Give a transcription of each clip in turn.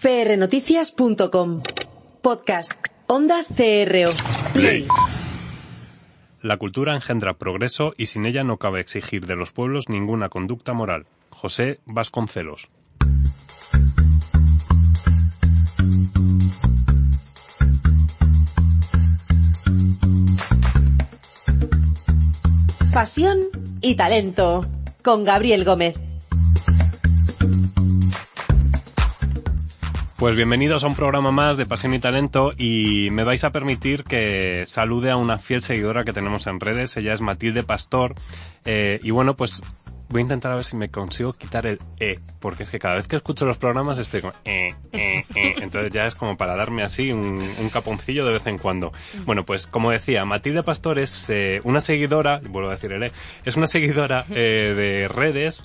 prnoticias.com. Podcast. Onda CRO. Play. La cultura engendra progreso y sin ella no cabe exigir de los pueblos ninguna conducta moral. José Vasconcelos. Pasión y talento. Con Gabriel Gómez. Pues bienvenidos a un programa más de Pasión y Talento y me vais a permitir que salude a una fiel seguidora que tenemos en redes. Ella es Matilde Pastor eh, y bueno, pues voy a intentar a ver si me consigo quitar el E, porque es que cada vez que escucho los programas estoy como E, E, E, entonces ya es como para darme así un, caponcillo de vez en cuando. Bueno, pues como decía, Matilde Pastor es eh, una seguidora, vuelvo a decir el E, es una seguidora eh, de redes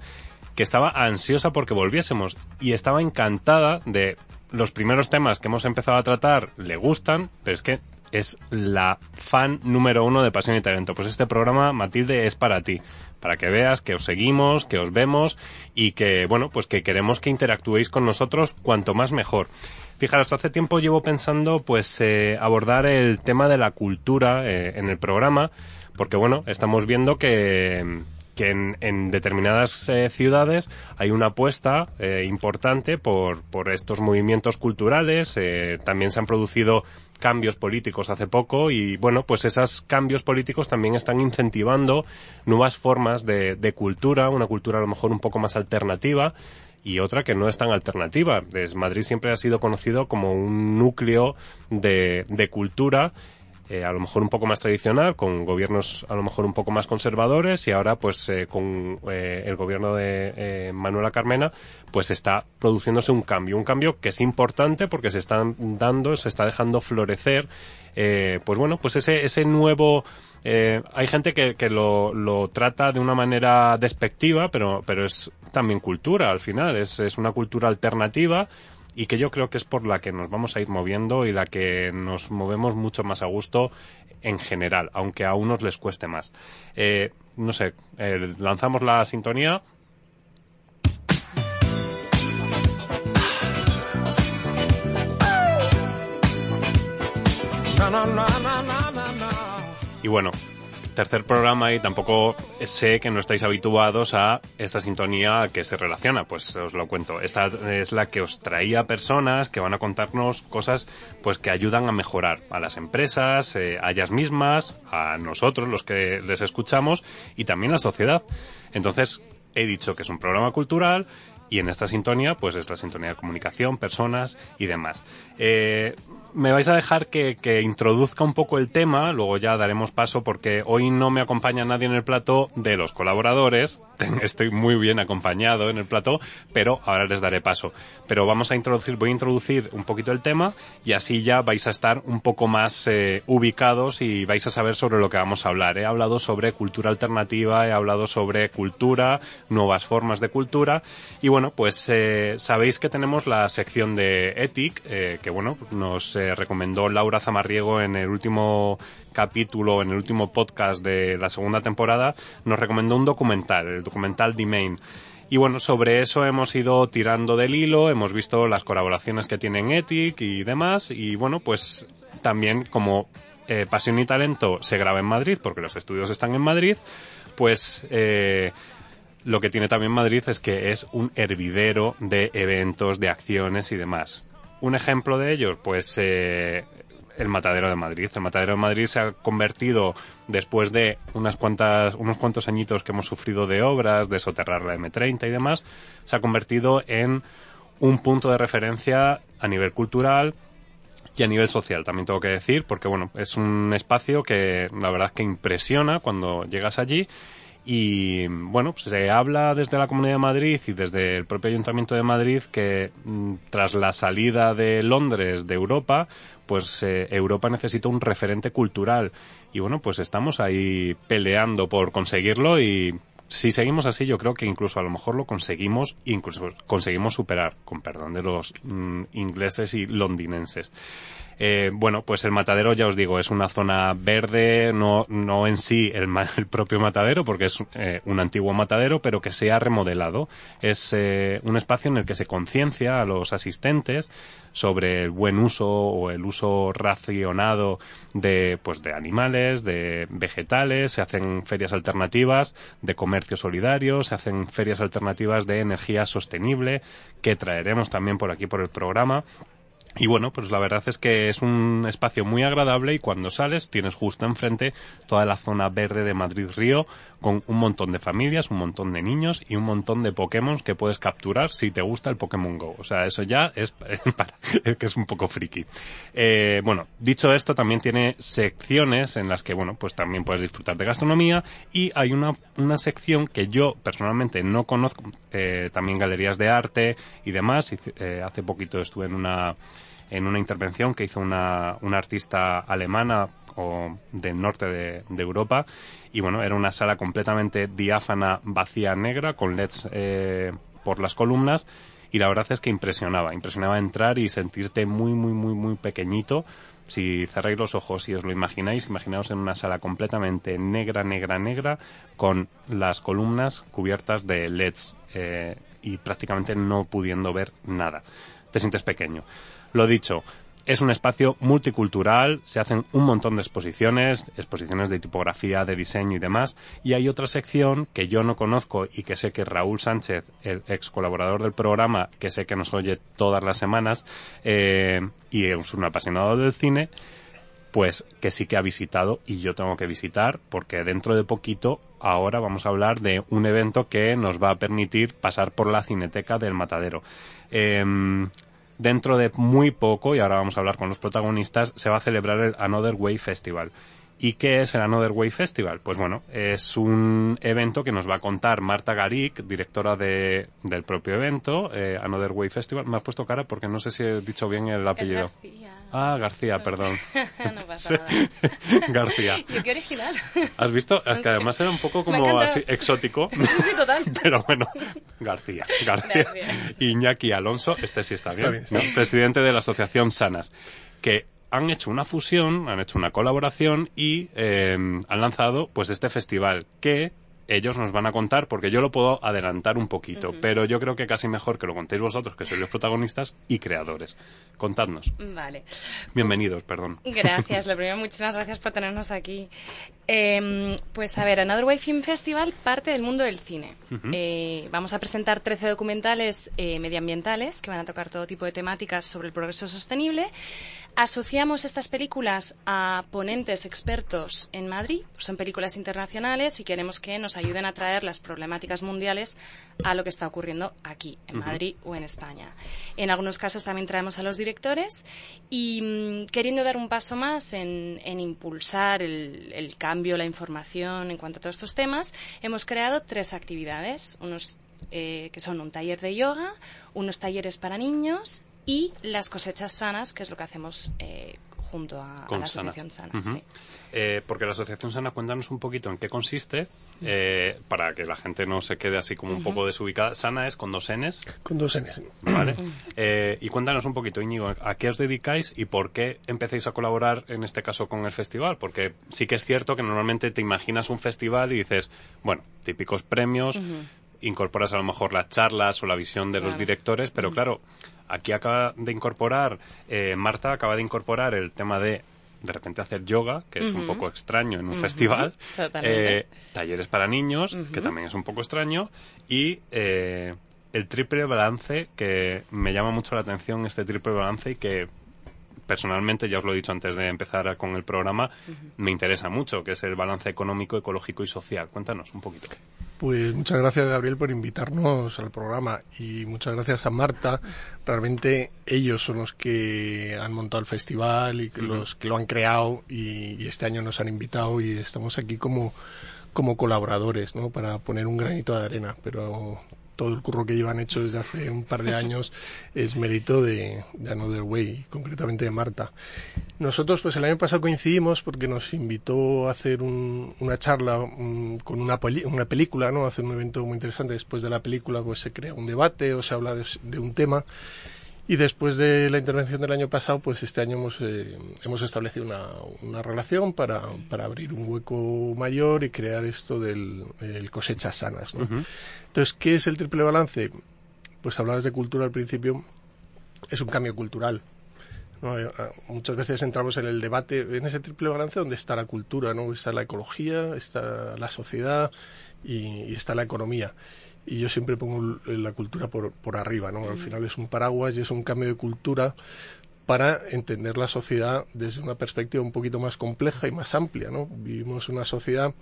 que estaba ansiosa porque volviésemos y estaba encantada de los primeros temas que hemos empezado a tratar le gustan, pero es que es la fan número uno de Pasión y Talento. Pues este programa, Matilde, es para ti, para que veas que os seguimos, que os vemos y que, bueno, pues que queremos que interactuéis con nosotros cuanto más mejor. Fijaros, hace tiempo llevo pensando, pues, eh, abordar el tema de la cultura eh, en el programa, porque, bueno, estamos viendo que, que en, en determinadas eh, ciudades hay una apuesta eh, importante por, por estos movimientos culturales. Eh, también se han producido cambios políticos hace poco y bueno, pues esos cambios políticos también están incentivando nuevas formas de, de cultura, una cultura a lo mejor un poco más alternativa y otra que no es tan alternativa. Madrid siempre ha sido conocido como un núcleo de cultura eh, a lo mejor un poco más tradicional, con gobiernos a lo mejor un poco más conservadores y ahora pues eh, con eh, el gobierno de eh, Manuela Carmena pues está produciéndose un cambio, un cambio que es importante porque se están dando, se está dejando florecer eh, pues bueno, pues ese, ese nuevo, eh, hay gente que, que lo, lo, trata de una manera despectiva, pero, pero es también cultura al final, es, es una cultura alternativa, y que yo creo que es por la que nos vamos a ir moviendo y la que nos movemos mucho más a gusto en general, aunque a unos les cueste más. Eh, no sé, eh, lanzamos la sintonía. Y bueno, tercer programa y tampoco sé que no estáis habituados a esta sintonía que se relaciona, pues os lo cuento. Esta es la que os traía personas que van a contarnos cosas pues que ayudan a mejorar a las empresas, eh, a ellas mismas, a nosotros los que les escuchamos y también a la sociedad. Entonces, he dicho que es un programa cultural y en esta sintonía pues es la sintonía de comunicación, personas y demás. Eh, me vais a dejar que, que, introduzca un poco el tema, luego ya daremos paso porque hoy no me acompaña nadie en el plato de los colaboradores, estoy muy bien acompañado en el plato, pero ahora les daré paso. Pero vamos a introducir, voy a introducir un poquito el tema y así ya vais a estar un poco más eh, ubicados y vais a saber sobre lo que vamos a hablar. He hablado sobre cultura alternativa, he hablado sobre cultura, nuevas formas de cultura y bueno, pues eh, sabéis que tenemos la sección de ETIC, eh, que bueno, nos recomendó Laura Zamarriego en el último capítulo, en el último podcast de la segunda temporada, nos recomendó un documental, el documental The Main. Y bueno, sobre eso hemos ido tirando del hilo, hemos visto las colaboraciones que tienen Ethic y demás, y bueno, pues también como eh, Pasión y Talento se graba en Madrid, porque los estudios están en Madrid, pues eh, lo que tiene también Madrid es que es un hervidero de eventos, de acciones y demás. Un ejemplo de ellos, pues eh, el Matadero de Madrid. El Matadero de Madrid se ha convertido, después de unas cuantas, unos cuantos añitos que hemos sufrido de obras, de soterrar la M30 y demás, se ha convertido en un punto de referencia a nivel cultural y a nivel social, también tengo que decir, porque bueno, es un espacio que la verdad que impresiona cuando llegas allí y bueno, pues se habla desde la Comunidad de Madrid y desde el propio Ayuntamiento de Madrid que mm, tras la salida de Londres de Europa, pues eh, Europa necesita un referente cultural. Y bueno, pues estamos ahí peleando por conseguirlo y si seguimos así, yo creo que incluso a lo mejor lo conseguimos, incluso conseguimos superar, con perdón de los mm, ingleses y londinenses. Eh, bueno, pues el matadero, ya os digo, es una zona verde, no, no en sí el, el propio matadero, porque es eh, un antiguo matadero, pero que se ha remodelado. Es eh, un espacio en el que se conciencia a los asistentes sobre el buen uso o el uso racionado de, pues, de animales, de vegetales, se hacen ferias alternativas de comercio solidario, se hacen ferias alternativas de energía sostenible, que traeremos también por aquí por el programa. Y bueno, pues la verdad es que es un espacio muy agradable y cuando sales tienes justo enfrente toda la zona verde de Madrid Río con un montón de familias, un montón de niños y un montón de Pokémon que puedes capturar si te gusta el Pokémon Go. O sea, eso ya es para, que es un poco friki. Eh, bueno, dicho esto, también tiene secciones en las que, bueno, pues también puedes disfrutar de gastronomía y hay una, una sección que yo personalmente no conozco, eh, también galerías de arte y demás. Eh, hace poquito estuve en una en una intervención que hizo una, una artista alemana o del norte de, Europa. Y bueno era una sala completamente diáfana vacía negra con leds eh, por las columnas. Y la verdad es que impresionaba impresionaba entrar y sentirte muy muy muy muy pequeñito. Si cerráis los ojos y os lo imagináis imaginaos en una sala completamente negra negra negra con las columnas cubiertas de leds eh, y prácticamente no pudiendo ver nada te sientes pequeño lo dicho, es un espacio multicultural, se hacen un montón de exposiciones, exposiciones de tipografía, de diseño y demás, y hay otra sección que yo no conozco y que sé que Raúl Sánchez, el ex colaborador del programa, que sé que nos oye todas las semanas, eh, y es un apasionado del cine, pues que sí que ha visitado y yo tengo que visitar porque dentro de poquito ahora vamos a hablar de un evento que nos va a permitir pasar por la cineteca del matadero. Em, dentro de muy poco, y ahora vamos a hablar con los protagonistas, se va a celebrar el Another Way Festival. ¿Y qué es el Another Way Festival? Pues bueno, es un evento que nos va a contar Marta Garik, directora de, del propio evento, eh, Another Way Festival. Me has puesto cara porque no sé si he dicho bien el apellido. García. Ah, García, perdón. no pasa nada. García. Yo qué original. ¿Has visto? Es que además era un poco como así exótico. Sí, sí, total. Pero bueno, García. García. Iñaki Alonso, este sí está, bien, presidente de la Asociación Sanas, que han hecho una fusión, han hecho una colaboración y eh, han lanzado pues este festival que ellos nos van a contar, porque yo lo puedo adelantar un poquito, pero yo creo que casi mejor que lo contéis vosotros, que sois los protagonistas y creadores. Contadnos. Vale. Bienvenidos, perdón. Gracias. Lo primero, muchísimas gracias por tenernos aquí. Eh, pues a ver, Another Way Film Festival parte del mundo del cine. eh, vamos a presentar 13 documentales eh, medioambientales que van a tocar todo tipo de temáticas sobre el progreso sostenible. Asociamos estas películas a ponentes expertos en Madrid. Son películas internacionales y queremos que nos ayuden a traer las problemáticas mundiales a lo que está ocurriendo aquí, en Madrid o en España. En algunos casos también traemos a los directores y mm, queriendo dar un paso más en, en impulsar el, el cambio, la información en cuanto a todos estos temas, hemos creado tres actividades, unos eh, que son un taller de yoga, unos talleres para niños y las cosechas sanas, que es lo que hacemos eh, junto a, a la Asociación Sana. Ujú. sí. Eh, porque la Asociación Sana, cuéntanos un poquito en qué consiste, eh, para que la gente no se quede así como un poco desubicada. Sana es con dos Ns, Con dos Ns. ¿vale? Eh, y cuéntanos un poquito, Íñigo, a qué os dedicáis y por qué empecéis a colaborar, en este caso, con el festival. Porque sí que es cierto que normalmente te imaginas un festival y dices, bueno, típicos premios, incorporas a lo mejor las charlas o la visión de los directores, pero claro, aquí acaba de incorporar, eh, Marta acaba de incorporar el tema de de repente hacer yoga, que es un poco extraño en un festival, eh, talleres para niños, que también es un poco extraño, y eh, el triple balance, que me llama mucho la atención este triple balance y que personalmente, ya os lo he dicho antes de empezar con el programa, me interesa mucho, que es el balance económico, ecológico y social. Cuéntanos un poquito. Pues muchas gracias, Gabriel, por invitarnos al programa y muchas gracias a Marta. Realmente ellos son los que han montado el festival y que los que lo han creado y, y este año nos han invitado y estamos aquí como, como colaboradores, ¿no? Para poner un granito de arena, pero todo el curro que llevan hecho desde hace un par de años es mérito de, de Another Way, concretamente de Marta. Nosotros, pues el año pasado coincidimos porque nos invitó a hacer un- una charla con una, peli- una película, ¿no? A hacer un evento muy interesante. Después de la película, pues se crea un debate o se habla de, de un tema. Y después de la intervención del año pasado, pues este año hemos, eh, hemos establecido una, una relación para, para, abrir un hueco mayor y crear esto del cosechas sanas. ¿no? Entonces, ¿qué es el triple balance? Pues hablabas de cultura al principio, es un cambio cultural. Eh, muchas veces entramos en el debate, en ese triple balance donde está la cultura, ¿no? Está la ecología, está la sociedad y está la economía y yo siempre pongo la cultura por, por arriba, ¿no? Al final es un paraguas y es un cambio de cultura para entender la sociedad desde una perspectiva un poquito más compleja y más amplia, ¿no? Vivimos una sociedad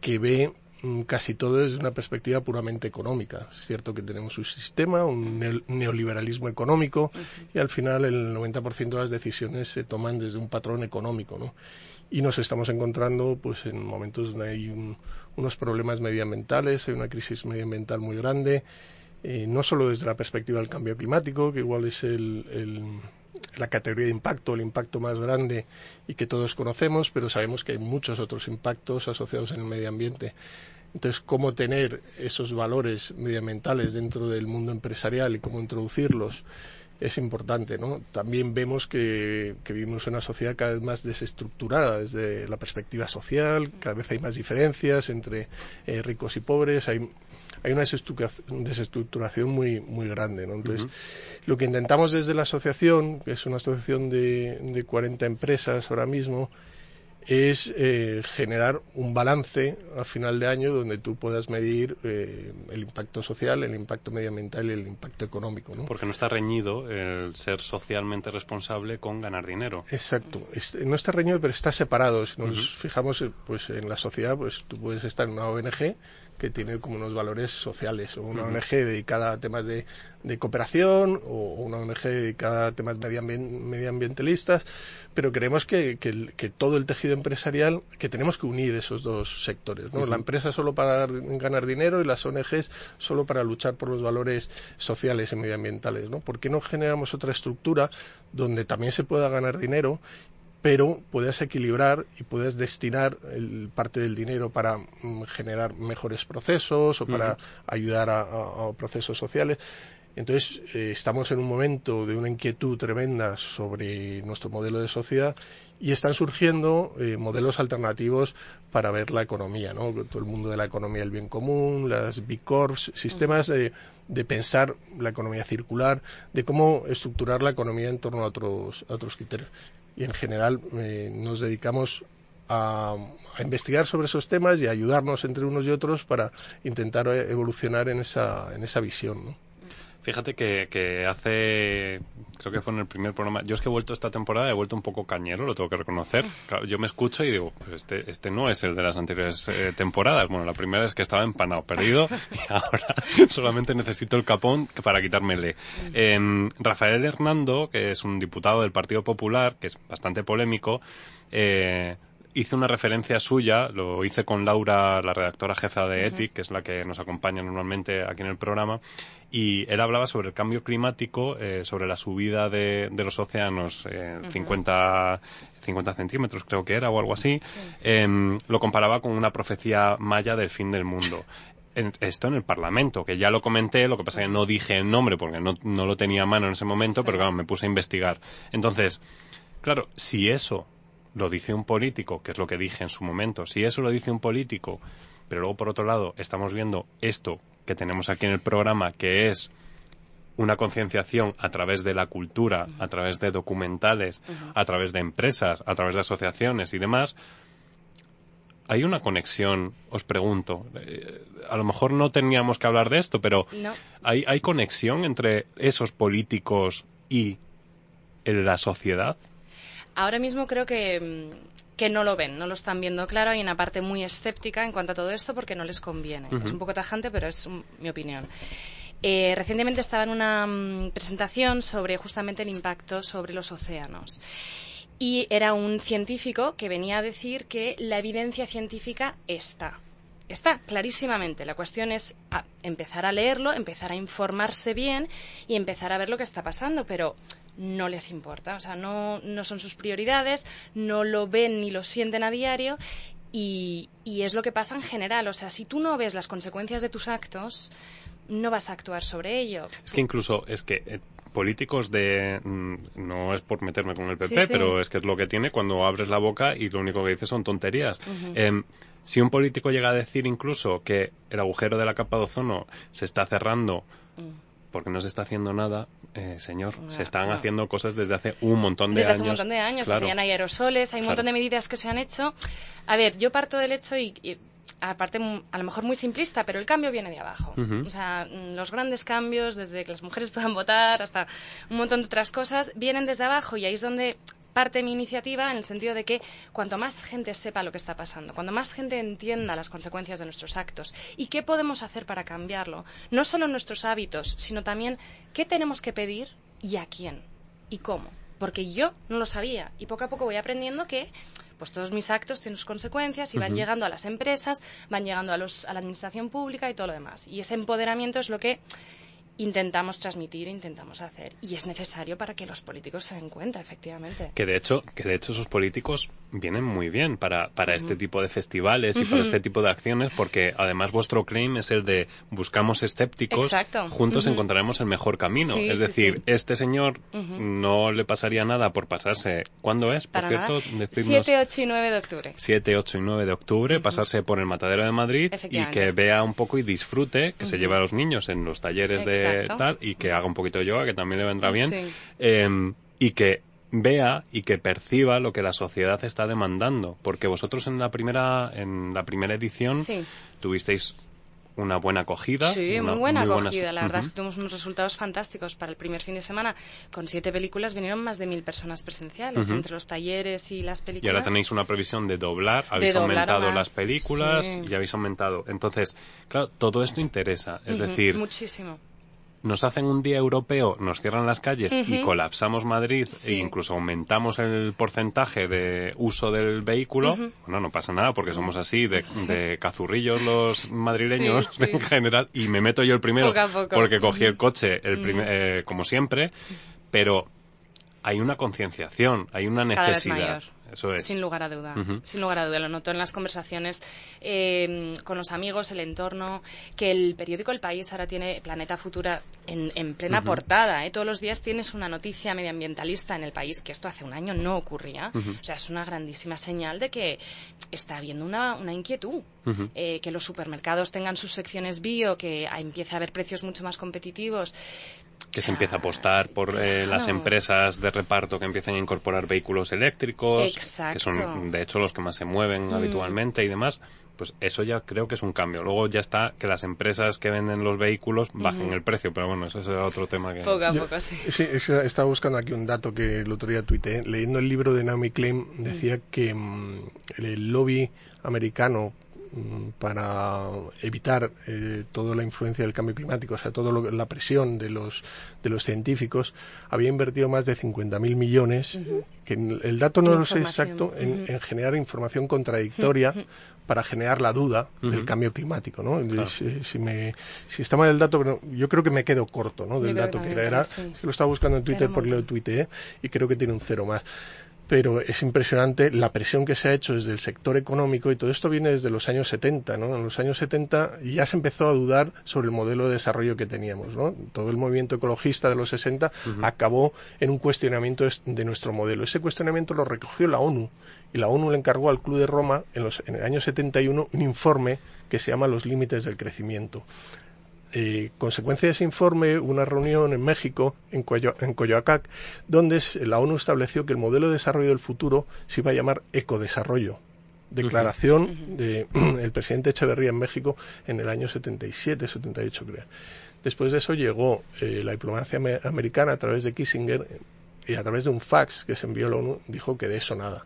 que ve mm, casi todo desde una perspectiva puramente económica. Es cierto que tenemos un sistema, un neoliberalismo económico, y al final el 90% de las decisiones se toman desde un patrón económico, ¿no? Y nos estamos encontrando pues en momentos donde hay un, unos problemas medioambientales, hay una crisis medioambiental muy grande, eh, no solo desde la perspectiva del cambio climático, que igual es la categoría de impacto, el impacto más grande y que todos conocemos, pero sabemos que hay muchos otros impactos asociados en el medio ambiente. Entonces, cómo tener esos valores medioambientales dentro del mundo empresarial y cómo introducirlos es importante, ¿no? También vemos que, vivimos en una sociedad cada vez más desestructurada desde la perspectiva social, cada vez hay más diferencias entre eh, ricos y pobres, hay, hay una desestructuración muy, muy grande, ¿no? Entonces, lo que intentamos desde la asociación, que es una asociación de, de 40 empresas ahora mismo, es eh, generar un balance a final de año donde tú puedas medir eh, el impacto social, el impacto medioambiental y el impacto económico. ¿no? Porque no está reñido el ser socialmente responsable con ganar dinero. Exacto. no está reñido, pero está separado. Si nos fijamos eh, pues, en la sociedad, pues tú puedes estar en una ONG que tiene como unos valores sociales, o una ONG dedicada a temas de, cooperación, o una ONG dedicada a temas medioambientalistas, pero creemos que, todo el tejido empresarial, que tenemos que unir esos dos sectores, ¿no? La empresa solo para ganar dinero y las ONGs solo para luchar por los valores sociales y medioambientales, ¿no? ¿Por qué no generamos otra estructura donde también se pueda ganar dinero pero puedes equilibrar y puedes destinar el, parte del dinero para mm, generar mejores procesos o para ayudar a, procesos sociales. Entonces, eh, estamos en un momento de una inquietud tremenda sobre nuestro modelo de sociedad y están surgiendo eh, modelos alternativos para ver la economía, ¿no? Todo el mundo de la economía del bien común, las Big Corps, sistemas de, de pensar la economía circular, de cómo estructurar la economía en torno a otros, a otros criterios y en general eh, nos dedicamos a, investigar sobre esos temas y a ayudarnos entre unos y otros para intentar eh, evolucionar en esa, en esa visión. ¿no? Fíjate que, hace, creo que fue en el primer programa, yo es que he vuelto esta temporada, he vuelto un poco cañero, lo tengo que reconocer. yo me escucho y digo, pues este, este no es el de las anteriores eh, temporadas. Bueno, la primera es que estaba empanado, perdido, y ahora solamente necesito el capón para quitármele. Eh, Rafael Hernando, que es un diputado del Partido Popular, que es bastante polémico, eh, hice una referencia suya, lo hice con Laura, la redactora jefa de ETIC, que es la que nos acompaña normalmente aquí en el programa, y él hablaba sobre el cambio climático, eh, sobre la subida de, los océanos, eh, 50, 50 centímetros creo que era o algo así, em, lo comparaba con una profecía maya del fin del mundo. esto en el Parlamento, que ya lo comenté, lo que pasa es que no dije el nombre porque no, no lo tenía a mano en ese momento, pero claro, me puse a investigar. Entonces, claro, si eso lo dice un político, que es lo que dije en su momento, si eso lo dice un político, pero luego por otro lado estamos viendo esto que tenemos aquí en el programa, que es una concienciación a través de la cultura, a través de documentales, a través de empresas, a través de asociaciones y demás, hay una conexión, os pregunto. Eh, a lo mejor no teníamos que hablar de esto, pero ¿hay, ¿hay conexión entre esos políticos y la sociedad? Ahora mismo creo que, no lo ven, no lo están viendo claro. Hay una parte muy escéptica en cuanto a todo esto porque no les conviene. Es un poco tajante, pero es mi opinión. Eh, recientemente estaba en una mm, presentación sobre justamente el impacto sobre los océanos. Y era un científico que venía a decir que la evidencia científica está. Está clarísimamente. La cuestión es empezar a leerlo, empezar a informarse bien y empezar a ver lo que está pasando. Pero no les importa, o sea, no, no son sus prioridades, no lo ven ni lo sienten a diario y, y, es lo que pasa en general. O sea, si tú no ves las consecuencias de tus actos, no vas a actuar sobre ello. Es que incluso, es que eh, políticos de mm, no es por meterme con el PP, pero es que es lo que tiene cuando abres la boca y lo único que dices son tonterías. Em, si un político llega a decir incluso que el agujero de la capa de ozono se está cerrando mm. Porque no se está haciendo nada, eh, señor, se están haciendo cosas desde hace un montón de años. Desde hace un montón de años, se hay aerosoles, hay un montón de medidas que se han hecho. A ver, yo parto del hecho y aparte a lo mejor muy simplista, pero el cambio viene de abajo. O sea, mm, los grandes cambios, desde que las mujeres puedan votar hasta un montón de otras cosas, vienen desde abajo y ahí es donde parte mi iniciativa en el sentido de que cuanto más gente sepa lo que está pasando, cuanto más gente entienda las consecuencias de nuestros actos y qué podemos hacer para cambiarlo, no solo nuestros hábitos, sino también qué tenemos que pedir y a quién y cómo. Porque yo no lo sabía y poco a poco voy aprendiendo que pues todos mis actos tienen sus consecuencias y van llegando a las empresas, van llegando a, los, a la administración pública y todo lo demás. Y ese empoderamiento es lo que intentamos transmitir, intentamos hacer. Y es necesario para que los políticos se den cuenta, efectivamente. Que de hecho, que de hecho esos políticos vienen muy bien para, para este tipo de festivales y para este tipo de acciones, porque además vuestro claim es el de buscamos escépticos, juntos encontraremos el mejor camino. es decir, este señor no le pasaría nada por pasarse. ¿Cuándo es? Por cierto, 7, 8 y 9 de octubre. 7, 8 y 9 de octubre, pasarse por el Matadero de Madrid y que vea un poco y disfrute, que se lleve a los niños en los talleres de tal y que haga un poquito de yoga, que también le vendrá bien, em, y que vea y que perciba lo que la sociedad está demandando, porque vosotros en la primera en la primera edición tuvisteis una buena acogida. Sí, muy buena acogida. La verdad es que tuvimos unos resultados fantásticos. Para el primer fin de semana, con siete películas, vinieron más de mil personas presenciales, entre los talleres y las películas. Y ahora tenéis una previsión de doblar, habéis aumentado las películas y habéis aumentado. Entonces, claro, todo esto interesa. Es decir, muchísimo nos hacen un día europeo, nos cierran las calles y colapsamos Madrid e incluso aumentamos el porcentaje de uso del vehículo, bueno, no pasa nada porque somos así de, cazurrillos los madrileños en general y me meto yo el primero porque cogí el coche el eh, como siempre, pero hay una concienciación, hay una necesidad. Sin lugar a duda. Sin lugar a duda. Lo noto en las conversaciones eh, con los amigos, el entorno, que el periódico El País ahora tiene Planeta Futura en, plena portada. ¿eh? Todos los días tienes una noticia medioambientalista en el país, que esto hace un año no ocurría. O sea, es una grandísima señal de que está habiendo una, inquietud. Eh, que los supermercados tengan sus secciones bio, que empiece a haber precios mucho más competitivos que se empieza a apostar por eh, las empresas de reparto que empiecen a incorporar vehículos eléctricos, que son de hecho los que más se mueven mm. habitualmente y demás, pues eso ya creo que es un cambio. Luego ya está que las empresas que venden los vehículos bajen el precio, pero bueno, eso es otro tema que... Poco a poco, sí. Sí, estaba buscando aquí un dato que el otro día tuiteé. Leyendo el libro de Naomi Klein decía mm. que mm, el lobby americano para evitar eh, toda la influencia del cambio climático, o sea, toda la presión de los, de los científicos, había invertido más de 50.000 millones, que el dato no lo sé exacto, en, generar información contradictoria para generar la duda del cambio climático, ¿no? Si, me, si está mal el dato, pero yo creo que me quedo corto, ¿no? Del dato que, era, era lo estaba buscando en Twitter porque lo tuiteé y creo que tiene un cero más pero es impresionante la presión que se ha hecho desde el sector económico y todo esto viene desde los años 70, ¿no? En los años 70 ya se empezó a dudar sobre el modelo de desarrollo que teníamos, ¿no? Todo el movimiento ecologista de los 60 acabó en un cuestionamiento de nuestro modelo. Ese cuestionamiento lo recogió la ONU y la ONU le encargó al Club de Roma en, los, en el año 71 un informe que se llama Los límites del crecimiento. Eh, consecuencia de ese informe, una reunión en México, en, Coyoacac, donde la ONU estableció que el modelo de desarrollo del futuro se iba a llamar ecodesarrollo. Declaración del presidente Echeverría en México en el año 77, 78 creo. Después de eso llegó eh, la diplomacia americana a través de Kissinger y a través de un fax que se envió a la ONU dijo que de eso nada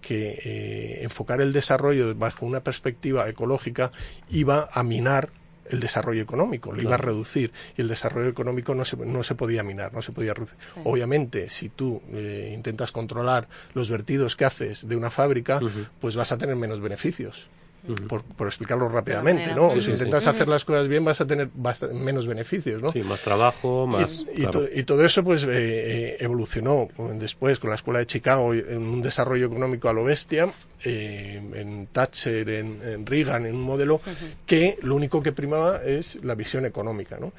que eh, enfocar el desarrollo bajo una perspectiva ecológica iba a minar el desarrollo económico, lo iba a reducir y el desarrollo económico no se, no se podía minar, no se podía reducir. Obviamente, si tú eh, intentas controlar los vertidos que haces de una fábrica, pues vas a tener menos beneficios. Por, explicarlo rápidamente, ¿no? si intentas hacer las cosas bien vas a tener menos beneficios, ¿no? Sí, más trabajo, más... Y, todo eso pues eh, eh, evolucionó después con la Escuela de Chicago en un desarrollo económico a lo bestia, eh, en Thatcher, en, Reagan, en un modelo que lo único que primaba es la visión económica, ¿no?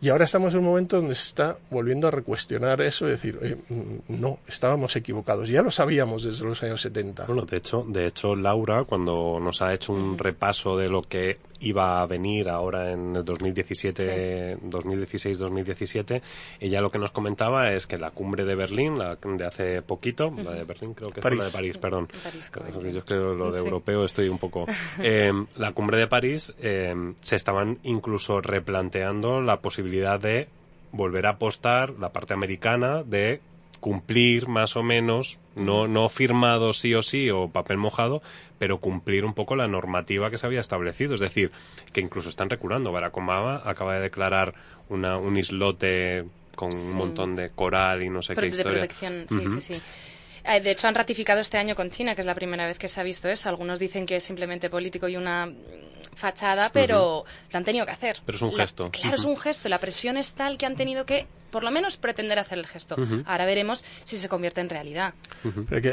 Y ahora estamos en un momento donde se está volviendo a recuestionar eso y decir, mm, no, estábamos equivocados. Ya lo sabíamos desde los años 70. Bueno, de hecho, de hecho, Laura, cuando nos ha hecho un repaso de lo que iba a venir ahora en el 2017, 2016-2017, ella lo que nos comentaba es que la cumbre de Berlín, la de hace poquito, la de Berlín creo que es la de París, perdón. yo creo lo de europeo estoy un poco. Eh, la cumbre de París eh, se estaban incluso replanteando la posibilidad de volver a apostar la parte americana de cumplir más o menos, no, no firmado sí o sí o papel mojado, pero cumplir un poco la normativa que se había establecido. Es decir, que incluso están reculando. Barack Obama acaba de declarar una, un islote con un montón de coral y no sé qué historia. De protección, sí, sí, sí. Eh, de hecho, han ratificado este año con China, que es la primera vez que se ha visto eso. Algunos dicen que es simplemente político y una fachada, pero lo han tenido que hacer. Pero es un gesto. Claro, es un gesto. La presión es tal que han tenido que, por lo menos, pretender hacer el gesto. Ahora veremos si se convierte en realidad.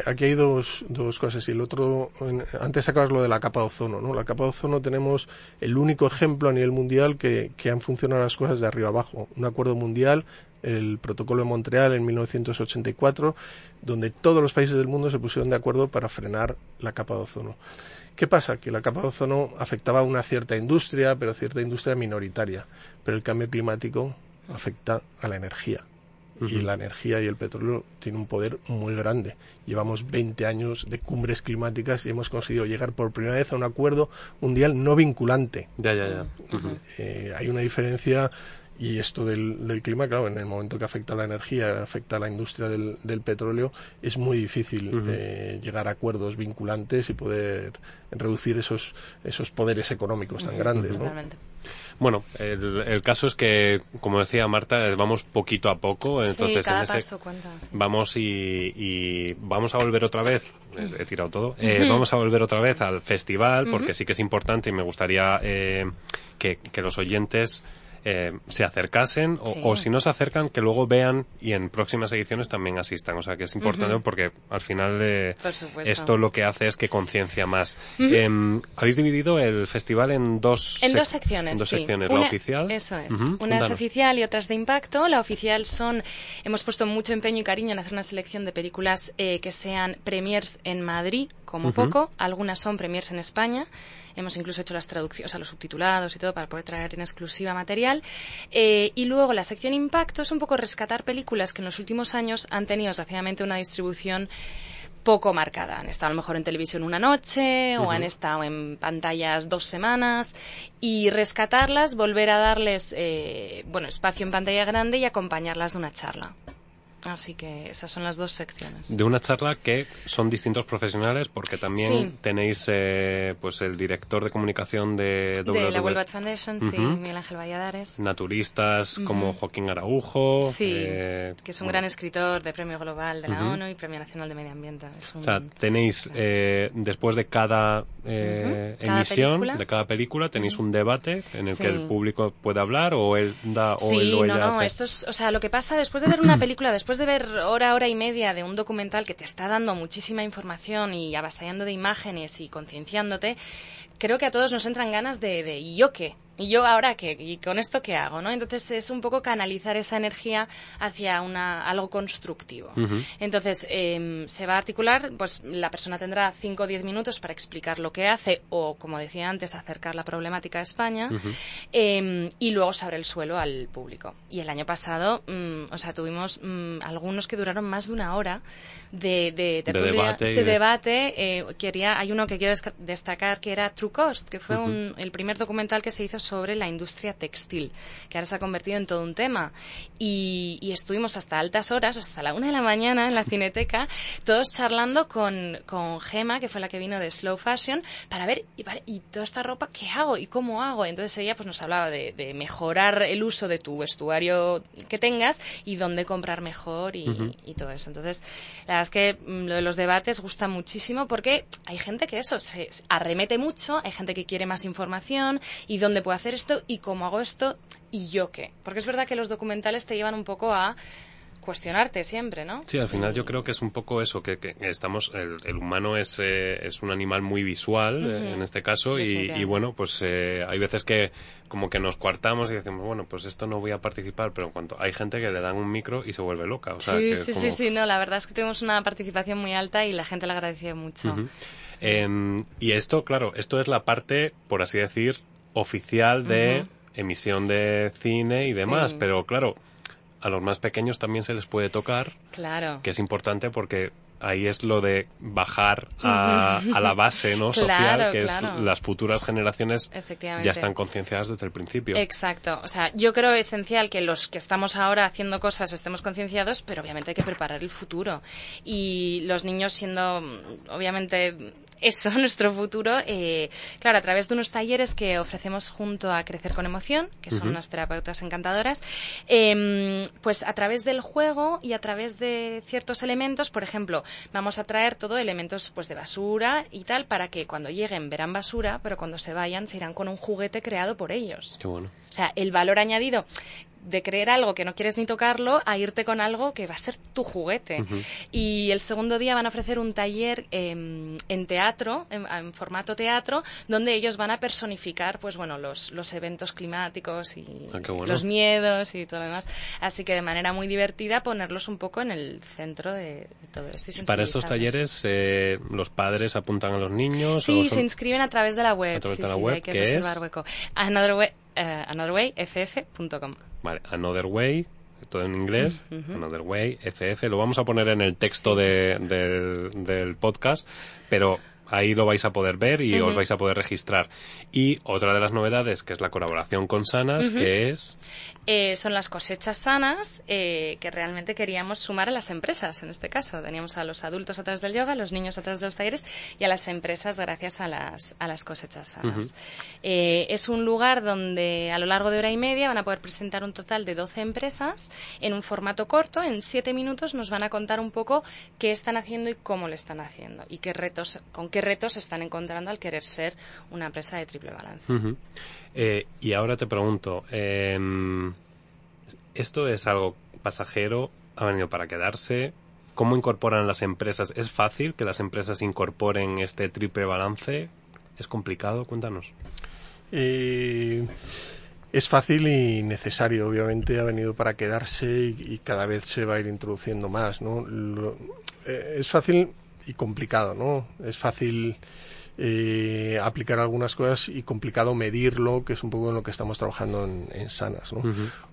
aquí, hay dos, dos cosas. Y el otro, antes sacabas lo de la capa de ozono. ¿no? La capa de ozono tenemos el único ejemplo a nivel mundial que, que han funcionado las cosas de arriba abajo. Un acuerdo mundial el protocolo de Montreal en 1984, donde todos los países del mundo se pusieron de acuerdo para frenar la capa de ozono. ¿Qué pasa? Que la capa de ozono afectaba a una cierta industria, pero cierta industria minoritaria. Pero el cambio climático afecta a la energía. Y la energía y el petróleo tienen un poder muy grande. Llevamos 20 años de cumbres climáticas y hemos conseguido llegar por primera vez a un acuerdo mundial no vinculante. Ya, ya, ya. Eh, hay una diferencia y esto del, clima, claro, en el momento que afecta a la energía, afecta a la industria del, petróleo, es muy difícil eh, llegar a acuerdos vinculantes y poder reducir esos, esos poderes económicos tan grandes. ¿no? Bueno, el, caso es que, como decía Marta, vamos poquito a poco. Entonces, en ese, vamos y, vamos a volver otra vez. He, tirado todo. Eh, vamos a volver otra vez al festival, porque sí que es importante y me gustaría eh, que, que los oyentes eh, se acercasen o, si no se acercan que luego vean y en próximas ediciones también asistan. O sea que es importante porque al final eh, esto lo que hace es que conciencia más. Em, Habéis dividido el festival en dos, en dos secciones. dos secciones. la oficial. Eso es. Una es oficial y otra es de impacto. La oficial son, hemos puesto mucho empeño y cariño en hacer una selección de películas eh, que sean premiers en Madrid, como poco. Algunas son premiers en España. Hemos incluso hecho las traducciones, a los subtitulados y todo para poder traer en exclusiva material. Eh, y luego la sección impacto es un poco rescatar películas que en los últimos años han tenido desgraciadamente una distribución poco marcada. Han estado a lo mejor en televisión una noche o han estado en pantallas dos semanas y rescatarlas, volver a darles eh, bueno espacio en pantalla grande y acompañarlas de una charla. Así que esas son las dos secciones. De una charla que son distintos profesionales porque también tenéis eh, pues el director de comunicación de, de la World Foundation, sí, Miguel Ángel Valladares. Naturistas como Joaquín Araujo. Sí, eh, que es un gran escritor de Premio Global de la ONU y Premio Nacional de Medio Ambiente. O sea, tenéis eh, después de cada, emisión, de cada película, tenéis un debate en el que el público puede hablar o él da o él no, no, esto es, o sea, lo que pasa después de ver una película, después después de ver hora, hora y media de un documental que te está dando muchísima información y avasallando de imágenes y concienciándote, creo que a todos nos entran ganas de, de ¿y yo qué? ¿Y yo ahora qué? ¿Y con esto qué hago? ¿no? Entonces es un poco canalizar esa energía hacia una, algo constructivo. Entonces em, se va a articular, pues la persona tendrá 5 o 10 minutos para explicar lo que hace o, como decía antes, acercar la problemática a España em, y luego se abre el suelo al público. Y el año pasado, mm, o sea, tuvimos mm, algunos que duraron más de una hora de, debate. Este debate eh, quería, hay uno que quiero destacar que era True Cost, que fue el primer documental que se hizo sobre la industria textil, que ahora se ha convertido en todo un tema. Y, estuvimos hasta altas horas, hasta la una de la mañana en la cineteca, todos charlando con, con Gema, que fue la que vino de Slow Fashion, para ver, y, toda esta ropa, ¿qué hago? ¿Y cómo hago? Entonces ella pues nos hablaba de, mejorar el uso de tu vestuario que tengas y dónde comprar mejor y, y todo eso. Entonces, la verdad es que mm, lo de los debates gusta muchísimo porque hay gente que eso se arremete mucho, hay gente que quiere más información y dónde puedo hacer esto y cómo hago esto y yo qué. Porque es verdad que los documentales te llevan un poco a cuestionarte siempre, ¿no? Sí, al final yo creo que es un poco eso, que, estamos, el, humano es, eh, es un animal muy visual eh, en este caso y, bueno, pues eh, hay veces que como que nos coartamos y decimos, bueno, pues esto no voy a participar, pero en cuanto hay gente que le dan un micro y se vuelve loca. O sea, sí, sí, sí, sí, no, la verdad es que tenemos una participación muy alta y la gente le agradece mucho. Em, y esto, claro, esto es la parte, por así decir, oficial de emisión de cine y demás, pero claro, a los más pequeños también se les puede tocar. Claro. Que es importante porque ahí es lo de bajar a, la base no social que es las futuras generaciones ya están concienciadas desde el principio. Exacto. O sea yo creo esencial que los que estamos ahora haciendo cosas estemos concienciados pero obviamente hay que preparar el futuro. Y los niños siendo obviamente eso, nuestro futuro, eh, claro, a través de unos talleres que ofrecemos junto a Crecer con Emoción, que son unas terapeutas encantadoras, em, pues a través del juego y a través de ciertos elementos, por ejemplo, vamos a traer todo elementos pues de basura y tal, para que cuando lleguen verán basura, pero cuando se vayan se irán con un juguete creado por ellos. Qué bueno. O sea, el valor añadido de creer algo que no quieres ni tocarlo a irte con algo que va a ser tu juguete. Y el segundo día van a ofrecer un taller en teatro, en, formato teatro, donde ellos van a personificar, pues bueno, los, los eventos climáticos y ah, los miedos y todo lo demás. Así que de manera muy divertida ponerlos un poco en el centro de, todo esto. Y, para estos talleres eh, los padres apuntan a los niños. Sí, se inscriben a través de la web. A través de la web, hay que reservar hueco. Another eh, anotherwayff.com. Vale, Another Way, todo en inglés, Another Way, FF, lo vamos a poner en el texto del, del podcast, pero ahí lo vais a poder ver y os vais a poder registrar. Y otra de las novedades, que es la colaboración con Sanas, que es... Eh, son las cosechas sanas eh, que realmente queríamos sumar a las empresas, en este caso. Teníamos a los adultos a través del yoga, a los niños a través de los talleres y a las empresas gracias a las, a las cosechas sanas. Eh, es un lugar donde a lo largo de hora y media van a poder presentar un total de 12 empresas en un formato corto. En 7 minutos nos van a contar un poco qué están haciendo y cómo lo están haciendo y qué retos, con qué retos se están encontrando al querer ser una empresa de triple balance. Eh, y ahora te pregunto, em, ¿esto es algo pasajero? ¿Ha venido para quedarse? ¿Cómo incorporan las empresas? ¿Es fácil que las empresas incorporen este triple balance? ¿Es complicado? Cuéntanos. Eh, es fácil y necesario. Obviamente ha venido para quedarse y, cada vez se va a ir introduciendo más. ¿no? Eh, es fácil y complicado, ¿no? Es fácil eh, aplicar algunas cosas y complicado medirlo, que es un poco en lo que estamos trabajando en, Sanas, ¿no?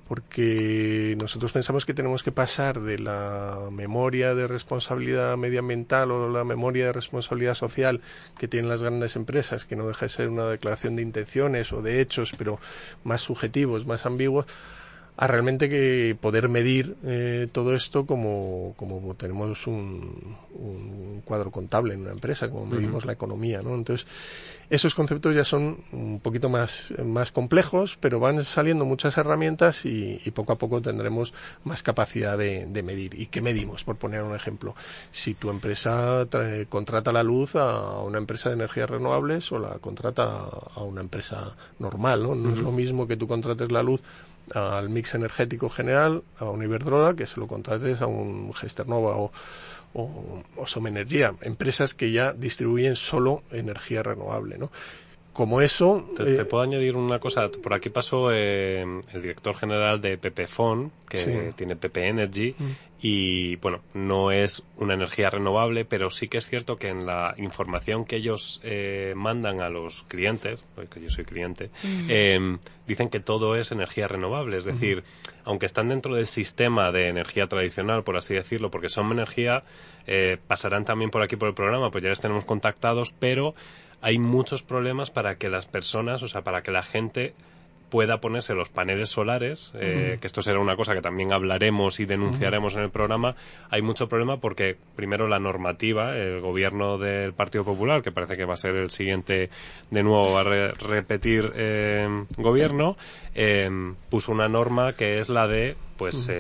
Porque nosotros pensamos que tenemos que pasar de la memoria de responsabilidad medioambiental o la memoria de responsabilidad social que tienen las grandes empresas, que no deja de ser una declaración de intenciones o de hechos, pero más subjetivos, más ambiguos, a realmente que poder medir eh, todo esto como, como tenemos un, un, cuadro contable en una empresa, como medimos la economía, ¿no? Entonces, esos conceptos ya son un poquito más, más complejos, pero van saliendo muchas herramientas y, poco a poco tendremos más capacidad de, medir. ¿Y qué medimos? Por poner un ejemplo, si tu empresa contrata la luz a una empresa de energías renovables o la contrata a una empresa normal, ¿no? No es lo mismo que tú contrates la luz al mix energético general, a un Iberdrola, que se lo contrates a un Gesternova o, o, o empresas que ya distribuyen solo energía renovable, ¿no? Como eso. Te, eh, puedo añadir una cosa. Por aquí pasó eh, el director general de Pepefon, que tiene PP Energy, mm. y bueno, no es una energía renovable, pero sí que es cierto que en la información que ellos eh, mandan a los clientes, porque yo soy cliente, mm. em, dicen que todo es energía renovable. Es decir, aunque están dentro del sistema de energía tradicional, por así decirlo, porque son energía, pasarán también por aquí por el programa, pues ya les tenemos contactados, pero hay muchos problemas para que las personas, o sea, para que la gente pueda ponerse los paneles solares, eh, que esto será una cosa que también hablaremos y denunciaremos en el programa, hay mucho problema porque primero la normativa, el gobierno del Partido Popular, que parece que va a ser el siguiente de nuevo a repetir eh, gobierno, eh, puso una norma que es la de pues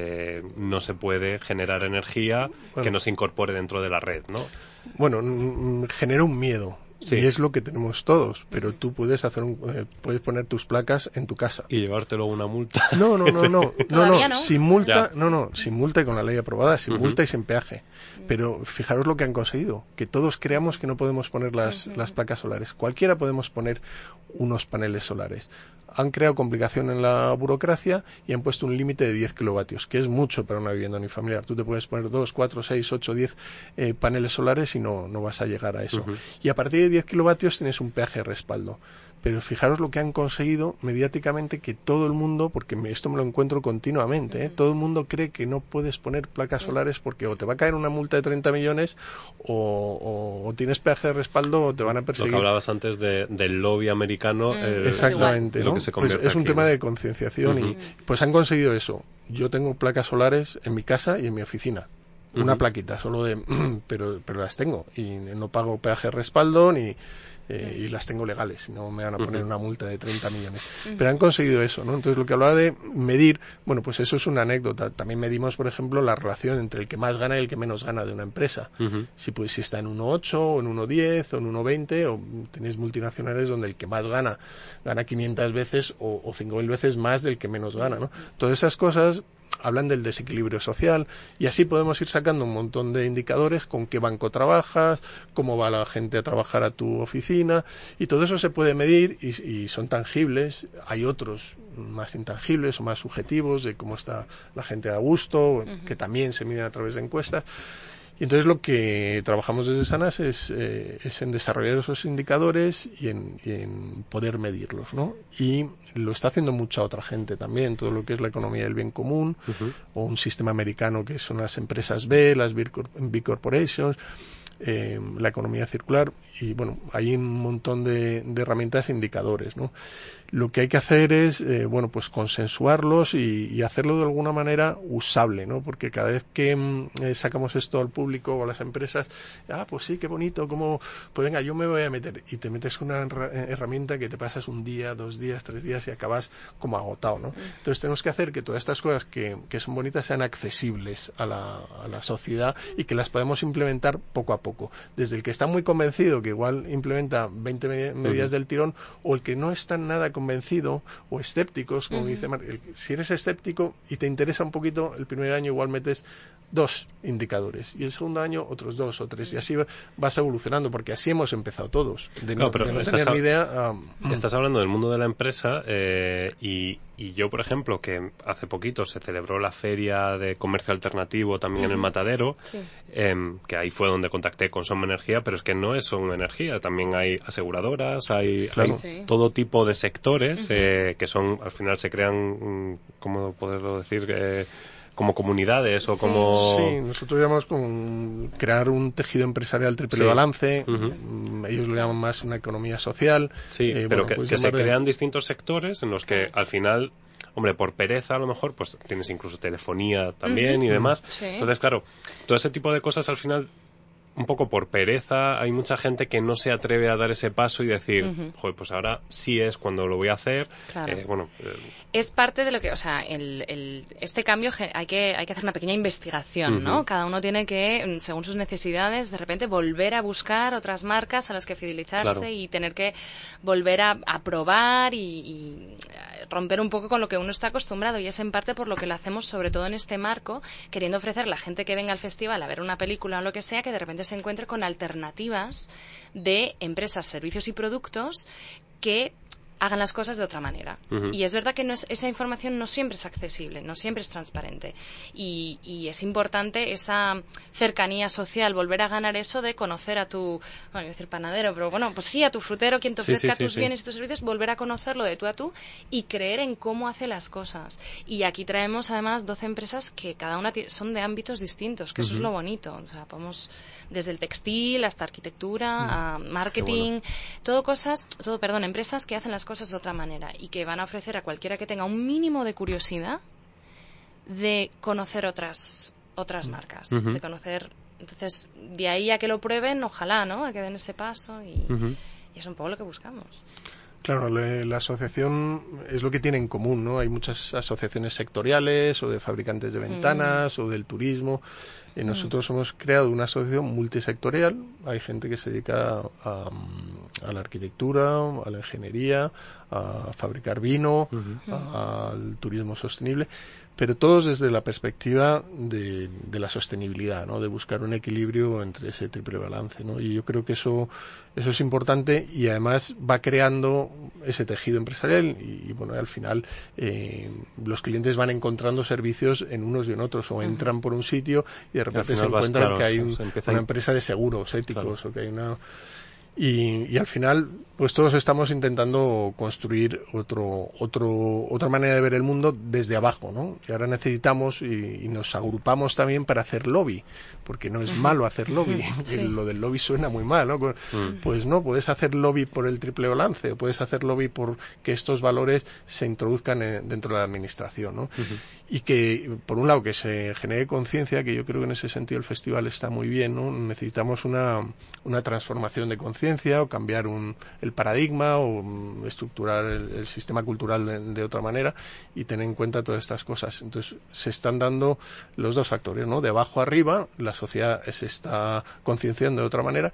no se puede generar energía que no se incorpore dentro de la red, ¿no? Bueno, genera un miedo Sí. Y es lo que tenemos todos, pero tú puedes hacer un, eh, puedes poner tus placas en tu casa y llevártelo una multa. No, no, no, no, no, no, sin multa, no, no, sin multa y con la ley aprobada, sin multa y sin peaje. Pero fijaros lo que han conseguido, que todos creamos que no podemos poner las, las placas solares. Cualquiera podemos poner unos paneles solares han creado complicación en la burocracia y han puesto un límite de 10 kilovatios, que es mucho para una vivienda unifamiliar. Tú te puedes poner 2, 4, 6, 8, 10 paneles solares y no, no vas a llegar a eso. Y a partir de 10 kilovatios tienes un peaje de respaldo pero fijaros lo que han conseguido mediáticamente que todo el mundo, porque esto me lo encuentro continuamente, ¿eh? todo el mundo cree que no puedes poner placas solares porque o te va a caer una multa de 30 millones o, tienes peaje de respaldo o te van a perseguir. Lo que hablabas antes del lobby americano. Eh, Exactamente, ¿no? pues es un tema de concienciación y pues han conseguido eso. Yo tengo placas solares en mi casa y en mi oficina una plaquita solo de pero pero las tengo y no pago peaje de respaldo ni eh, y las tengo legales, no me van a poner una multa de 30 millones. Pero han conseguido eso, ¿no? Entonces lo que hablaba de medir, bueno, pues eso es una anécdota. También medimos, por ejemplo, la relación entre el que más gana y el que menos gana de una empresa. Si pues si está en 1.8 o en 1.10 o en 1.20 o tenéis multinacionales donde el que más gana gana 500 veces o, o 5.000 veces más del que menos gana, ¿no? Todas esas cosas hablan del desequilibrio social y así podemos ir sacando un montón de indicadores con qué banco trabajas, cómo va la gente a trabajar a tu oficina y todo eso se puede medir y, son tangibles. Hay otros más intangibles o más subjetivos de cómo está la gente a gusto, que también se miden a través de encuestas. Y entonces lo que trabajamos desde Sanas es, eh, es en desarrollar esos indicadores y en, poder medirlos, ¿no? Y lo está haciendo mucha otra gente también, todo lo que es la economía del bien común, o un sistema americano que son las empresas B, las B Corporations, eh, la economía circular y bueno, hay un montón de, de herramientas e indicadores, ¿no? Lo que hay que hacer es, eh, bueno, pues consensuarlos y, hacerlo de alguna manera usable, ¿no? Porque cada vez que mm, eh, sacamos esto al público o a las empresas, ah, pues sí, qué bonito, como, pues venga, yo me voy a meter y te metes con una eh, herramienta que te pasas un día, dos días, tres días y acabas como agotado, ¿no? Entonces tenemos que hacer que todas estas cosas que, que son bonitas sean accesibles a la, a la sociedad y que las podemos implementar poco a poco. Desde el que está muy convencido que igual implementa 20 medidas del tirón o el que no está nada convencido o escépticos, como dice Mar si eres escéptico y te interesa un poquito, el primer año igual metes dos indicadores y el segundo año otros dos o tres y así vas evolucionando porque así hemos empezado todos. De no, pero tener ni idea estás hablando del mundo de la empresa eh, y, yo por ejemplo que hace poquito se celebró la feria de comercio alternativo también en el Matadero em, que ahí fue donde contacté con Soma Energía pero es que no es Soma Energía también hay aseguradoras hay, todo tipo de sectores eh, que son al final se crean mm, cómo poderlo decir eh, como comunidades o como... Sí, nosotros llamamos con crear un tejido empresarial triple balance, mm, ellos lo llaman más una economía social. Sí, eh, pero que, pues se crean distintos sectores en los que al final hombre, por pereza a lo mejor, pues tienes incluso telefonía también y demás. Entonces, claro, todo ese tipo de cosas al final un poco por pereza, hay mucha gente que no se atreve a dar ese paso y decir, joder, pues ahora sí es cuando lo voy a hacer. Eh, bueno, eh, es parte de lo que, o sea, el, este cambio hay que, hay que hacer una pequeña investigación, ¿no? Cada uno tiene que, mm, según sus necesidades, de repente volver a buscar otras marcas a las que fidelizarse y tener que volver a, probar y, eh, romper un poco con lo que uno está acostumbrado. Y es en parte por lo que lo hacemos, sobre todo en este marco, queriendo ofrecer a la gente que venga al festival a ver una película o lo que sea, que de repente se encuentre con alternativas de empresas, servicios y productos que hagan las cosas de otra manera. Y es verdad que no es, esa información no siempre es accesible, no siempre es transparente. Y, y, es importante esa cercanía social, volver a ganar eso de conocer a tu, bueno, decir panadero, pero bueno, pues sí, a tu frutero, quien te ofrezca tus bienes y tus servicios, volver a conocerlo de tú a tú y creer en cómo hace las cosas. Y aquí traemos además 12 empresas que cada una son de ámbitos distintos, que eso es lo bonito. O sea, podemos desde el textil hasta arquitectura, a marketing, todo cosas, todo, perdón, empresas que hacen las cosas de otra manera y que van a ofrecer a cualquiera que tenga un mínimo de curiosidad de conocer otras otras marcas, de conocer entonces, de ahí a que lo prueben, ojalá, ¿no? A que den ese paso y, y es un poco lo que buscamos. Claro, la asociación es lo que tiene en común, ¿no? Hay muchas asociaciones sectoriales o de fabricantes de ventanas o del turismo. Y nosotros hemos creado una asociación multisectorial. Hay gente que se dedica a, la arquitectura, a la ingeniería, a fabricar vino, al turismo sostenible pero todos desde la perspectiva de, la sostenibilidad, ¿no? de buscar un equilibrio entre ese triple balance. ¿no? Y yo creo que eso, eso es importante y además va creando ese tejido empresarial y, bueno, al final eh, los clientes van encontrando servicios en unos y en otros o entran por un sitio y de repente se encuentran que hay una empresa de seguros éticos o que hay una y, al final, pues todos estamos intentando construir otro, otro, otra manera de ver el mundo desde abajo, ¿no? Y ahora necesitamos y, nos agrupamos también para hacer lobby, porque no es malo hacer lobby. Lo del lobby suena muy mal, ¿no? Pues, mm. pues no, puedes hacer lobby por el triple balance, o puedes hacer lobby por que estos valores se introduzcan dentro de la administración, ¿no? Y que, por un lado, que se genere conciencia, que yo creo que en ese sentido el festival está muy bien, ¿no? Necesitamos una, una transformación de conciencia o cambiar un, el paradigma o mm, estructurar el, sistema cultural de, otra manera y tener en cuenta todas estas cosas. Entonces se están dando los dos factores, ¿no? De abajo arriba la sociedad se está concienciando de otra manera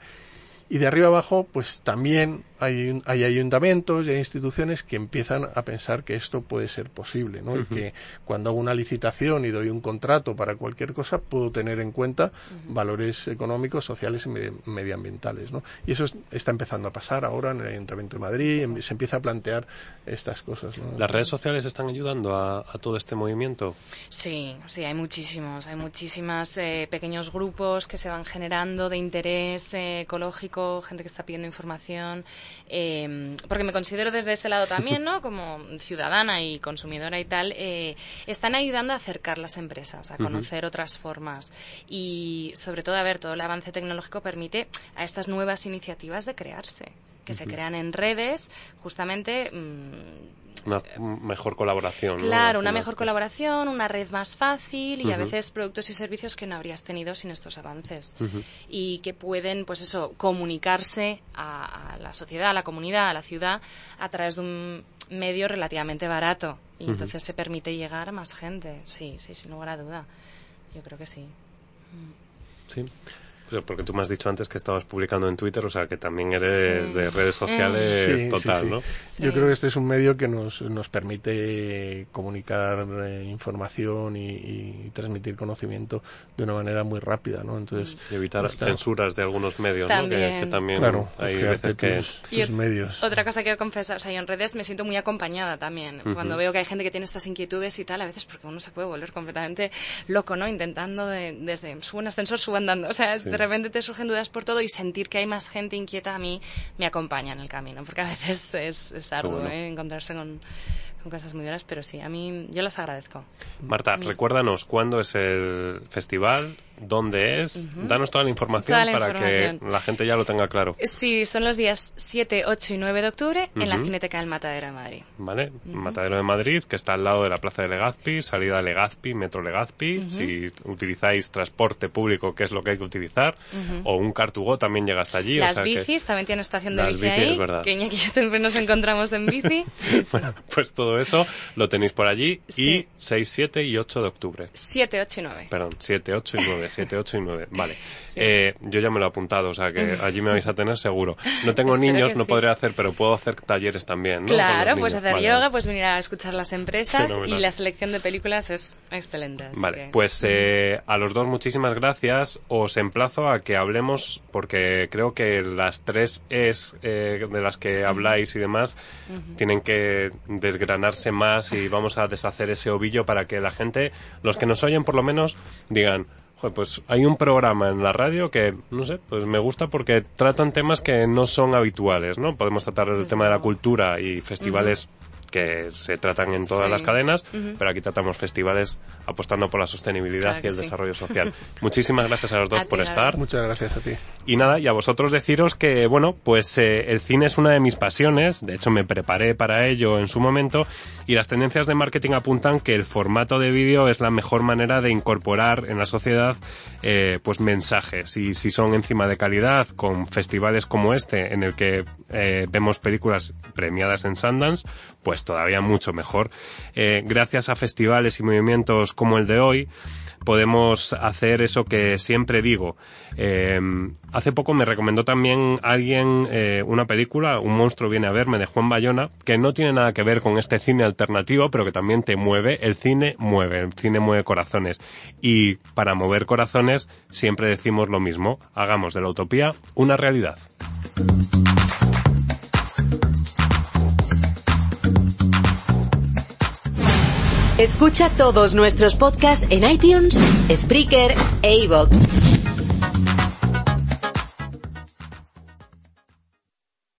y de arriba abajo, pues también hay, hay ayuntamientos y hay instituciones que empiezan a pensar que esto puede ser posible, ¿no? Y que cuando hago una licitación y doy un contrato para cualquier cosa, puedo tener en cuenta valores económicos, sociales y medioambientales, ¿no? Y eso está empezando a pasar ahora en el Ayuntamiento de Madrid, em, se empieza a plantear estas cosas, ¿no? ¿Las redes sociales están ayudando a, todo este movimiento? Sí, sí, hay muchísimos, hay muchísimos eh, pequeños grupos que se van generando de interés eh, ecológico gente que está pidiendo información, eh, porque me considero desde ese lado también, ¿no? Como ciudadana y consumidora y tal, eh, están ayudando a acercar las empresas, a conocer otras formas. Y, sobre todo, a ver, todo el avance tecnológico permite a estas nuevas iniciativas de crearse que se crean en redes, justamente. Mm, una mejor colaboración. Claro, una mejor colaboración, una red más fácil y a veces productos y servicios que no habrías tenido sin estos avances. Y que pueden, pues eso, comunicarse a, la sociedad, a la comunidad, a la ciudad a través de un medio relativamente barato. Y entonces se permite llegar a más gente. Sí, sí, sin lugar a duda. Yo creo que sí. Sí porque tú me has dicho antes que estabas publicando en Twitter, o sea que también eres de redes sociales total, ¿no? Yo creo que este es un medio que nos, nos permite comunicar eh, información y, transmitir conocimiento de una manera muy rápida, ¿no? Entonces, y evitar las censuras de algunos medios, ¿no? Que, también hay veces que... medios. Otra cosa que quiero confesar, o sea, yo en redes me siento muy acompañada también. Cuando veo que hay gente que tiene estas inquietudes y tal, a veces porque uno se puede volver completamente loco, ¿no? Intentando de, desde subo un ascensor, subo andando. O sea, de repente te surgen dudas por todo y sentir que hay más gente inquieta a mí me acompaña en el camino, porque a veces es, es arduo ¿eh? encontrarse con, cosas muy duras, pero sí, a mí yo las agradezco. Marta, recuérdanos cuándo es el festival, dónde es, danos toda la información para que la gente ya lo tenga claro. Sí, son los días 7, 8 y 9 de octubre en la Cineteca del Matadero de Madrid. Vale, Matadero de Madrid, que está al lado de la Plaza de Legazpi, salida de Legazpi, Metro Legazpi. Si utilizáis transporte público, que es lo que hay que utilizar, o un cartugo también llega hasta allí. Las bicis, también tiene estación de bici ahí, que yo siempre nos encontramos en bici. bueno, pues todo eso lo tenéis por allí y 6, 7 y 8 de octubre. 7, 8 y 9. Perdón, 7, 8 y 9 9, 7, 8 y 9. Vale. Eh, yo ya me lo he apuntado, o sea que allí me vais a tener seguro. No tengo niños, no podré hacer, pero puedo hacer talleres también, ¿no? Claro, puedes hacer yoga, puedes venir a escuchar las empresas y la selección de películas es excelente. Vale, pues eh, a los dos muchísimas gracias. Os emplazo a que hablemos, porque creo que las tres es eh, de las que habláis y demás tienen que más y vamos a deshacer ese ovillo para que la gente, los que nos oyen por lo menos, digan, pues hay un programa en la radio que, no sé, pues me gusta porque tratan temas que no son habituales, ¿no? Podemos tratar el tema de la cultura y festivales que se tratan en todas las cadenas, pero aquí tratamos festivales apostando por la sostenibilidad y el desarrollo social. Muchísimas gracias a los dos por estar. Muchas gracias a ti. Y nada, y a vosotros deciros que, bueno, pues eh, el cine es una de mis pasiones, de hecho me preparé para ello en su momento, y las tendencias de marketing apuntan que el formato de vídeo es la mejor manera de incorporar en la sociedad eh, pues mensajes, y si son encima de calidad, con festivales como este, en el que eh, vemos películas premiadas en Sundance, pues todavía mucho mejor. Eh, gracias a festivales y movimientos como el de hoy, podemos hacer eso que siempre digo. Eh, hace poco me recomendó también alguien eh, una película, Un monstruo viene a verme, de Juan Bayona, que no tiene nada que ver con este cine alternativo, pero que también te mueve. El cine mueve, el cine mueve corazones. Y para mover corazones siempre decimos lo mismo, hagamos de la utopía una realidad. Escucha todos nuestros podcasts en iTunes, Spreaker e iVoox.